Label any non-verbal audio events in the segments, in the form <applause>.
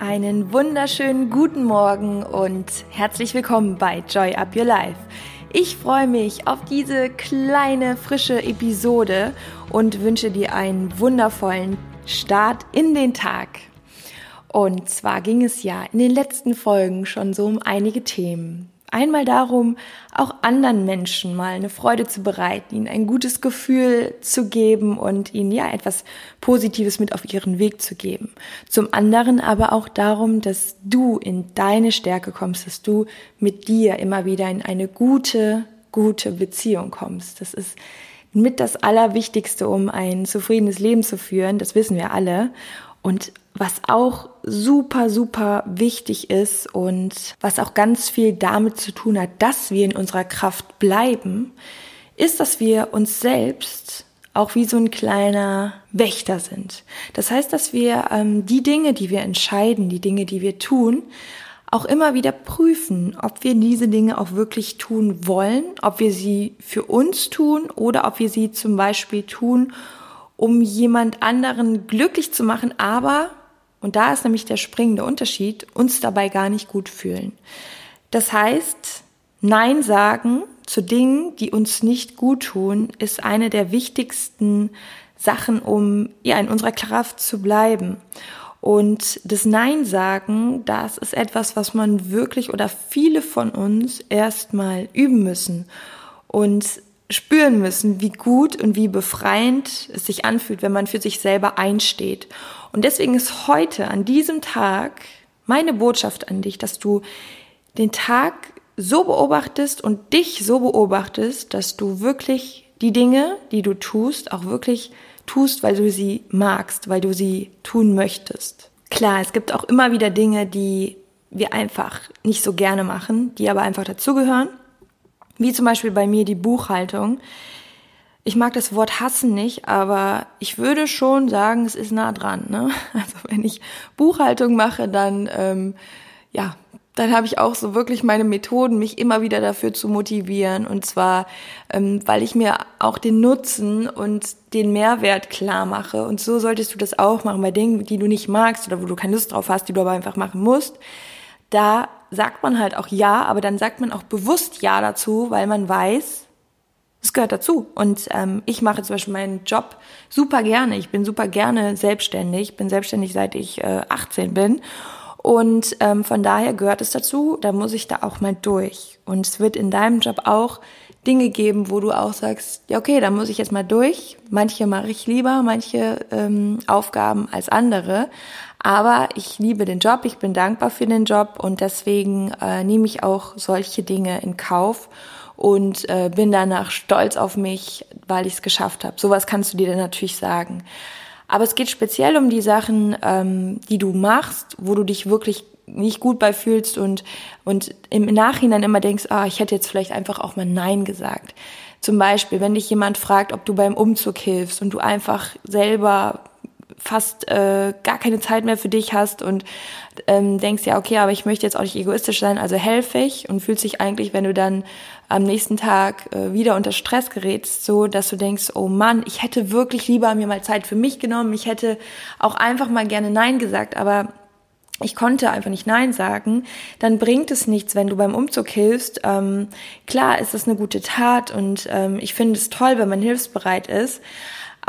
Einen wunderschönen guten Morgen und herzlich willkommen bei Joy Up Your Life. Ich freue mich auf diese kleine, frische Episode und wünsche dir einen wundervollen Start in den Tag. Und zwar ging es ja in den letzten Folgen schon so um einige Themen. Einmal darum, auch anderen Menschen mal eine Freude zu bereiten, ihnen ein gutes Gefühl zu geben und ihnen ja etwas Positives mit auf ihren Weg zu geben. Zum anderen aber auch darum, dass du in deine Stärke kommst, dass du mit dir immer wieder in eine gute, gute Beziehung kommst. Das ist mit das Allerwichtigste, um ein zufriedenes Leben zu führen. Das wissen wir alle. Und was auch super, super wichtig ist und was auch ganz viel damit zu tun hat, dass wir in unserer Kraft bleiben, ist, dass wir uns selbst auch wie so ein kleiner Wächter sind. Das heißt, dass wir ähm, die Dinge, die wir entscheiden, die Dinge, die wir tun, auch immer wieder prüfen, ob wir diese Dinge auch wirklich tun wollen, ob wir sie für uns tun oder ob wir sie zum Beispiel tun, um jemand anderen glücklich zu machen, aber und da ist nämlich der springende Unterschied, uns dabei gar nicht gut fühlen. Das heißt, Nein sagen zu Dingen, die uns nicht gut tun, ist eine der wichtigsten Sachen, um ja in unserer Kraft zu bleiben. Und das Nein sagen, das ist etwas, was man wirklich oder viele von uns erstmal üben müssen und spüren müssen, wie gut und wie befreiend es sich anfühlt, wenn man für sich selber einsteht. Und deswegen ist heute, an diesem Tag, meine Botschaft an dich, dass du den Tag so beobachtest und dich so beobachtest, dass du wirklich die Dinge, die du tust, auch wirklich tust, weil du sie magst, weil du sie tun möchtest. Klar, es gibt auch immer wieder Dinge, die wir einfach nicht so gerne machen, die aber einfach dazugehören. Wie zum Beispiel bei mir die Buchhaltung ich mag das Wort hassen nicht, aber ich würde schon sagen, es ist nah dran. Ne? <laughs> Also wenn ich Buchhaltung mache, dann ähm, ja, dann habe ich auch so wirklich meine Methoden, mich immer wieder dafür zu motivieren. Und zwar, ähm, weil ich mir auch den Nutzen und den Mehrwert klar mache. Und so solltest du das auch machen bei Dingen, die du nicht magst oder wo du keine Lust drauf hast, die du aber einfach machen musst. Da sagt man halt auch ja, aber dann sagt man auch bewusst ja dazu, weil man weiß, das gehört dazu. Und ähm, ich mache zum Beispiel meinen Job super gerne. Ich bin super gerne selbstständig. Ich bin selbstständig, seit ich äh, 18 bin. Und ähm, von daher gehört es dazu, da muss ich da auch mal durch. Und es wird in deinem Job auch Dinge geben, wo du auch sagst, ja okay, da muss ich jetzt mal durch. Manche mache ich lieber, manche ähm, Aufgaben als andere. Aber ich liebe den Job, ich bin dankbar für den Job und deswegen äh, nehme ich auch solche Dinge in Kauf und äh, bin danach stolz auf mich, weil ich es geschafft habe. Sowas kannst du dir dann natürlich sagen. Aber es geht speziell um die Sachen, ähm, die du machst, wo du dich wirklich nicht gut bei fühlst und, und im Nachhinein immer denkst, ah, ich hätte jetzt vielleicht einfach auch mal Nein gesagt. Zum Beispiel, wenn dich jemand fragt, ob du beim Umzug hilfst und du einfach selber fast äh, gar keine Zeit mehr für dich hast und ähm, denkst ja, okay, aber ich möchte jetzt auch nicht egoistisch sein, also helfe ich und fühlst dich eigentlich, wenn du dann am nächsten Tag äh, wieder unter Stress gerätst, so dass du denkst, oh Mann, ich hätte wirklich lieber mir mal Zeit für mich genommen, ich hätte auch einfach mal gerne Nein gesagt, aber ich konnte einfach nicht Nein sagen, dann bringt es nichts, wenn du beim Umzug hilfst. Ähm, klar ist das eine gute Tat und ähm, ich finde es toll, wenn man hilfsbereit ist.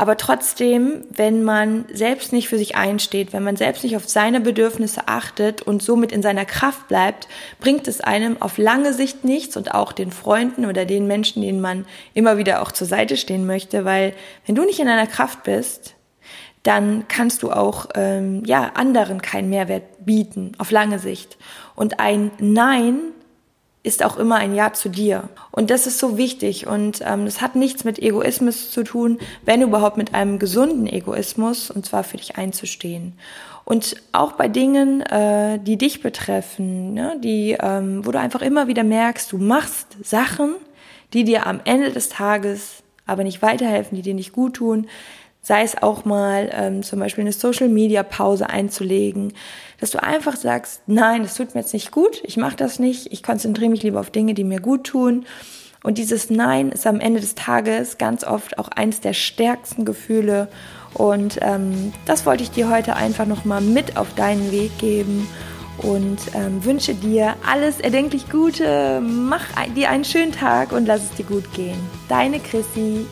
Aber trotzdem, wenn man selbst nicht für sich einsteht, wenn man selbst nicht auf seine Bedürfnisse achtet und somit in seiner Kraft bleibt, bringt es einem auf lange Sicht nichts und auch den Freunden oder den Menschen, denen man immer wieder auch zur Seite stehen möchte, weil wenn du nicht in deiner Kraft bist, dann kannst du auch ähm, ja anderen keinen Mehrwert bieten auf lange Sicht. Und ein Nein ist auch immer ein Ja zu dir. Und das ist so wichtig. Und ähm, das hat nichts mit Egoismus zu tun, wenn überhaupt mit einem gesunden Egoismus, und zwar für dich einzustehen. Und auch bei Dingen, äh, die dich betreffen, ne, die, ähm, wo du einfach immer wieder merkst, du machst Sachen, die dir am Ende des Tages aber nicht weiterhelfen, die dir nicht gut tun, sei es auch mal ähm, zum Beispiel eine Social-Media-Pause einzulegen, dass du einfach sagst, nein, das tut mir jetzt nicht gut, ich mache das nicht, ich konzentriere mich lieber auf Dinge, die mir gut tun Und dieses Nein ist am Ende des Tages ganz oft auch eins der stärksten Gefühle. Und ähm, das wollte ich dir heute einfach nochmal mit auf deinen Weg geben und ähm, wünsche dir alles erdenklich Gute. Mach dir einen schönen Tag und lass es dir gut gehen. Deine Chrissy.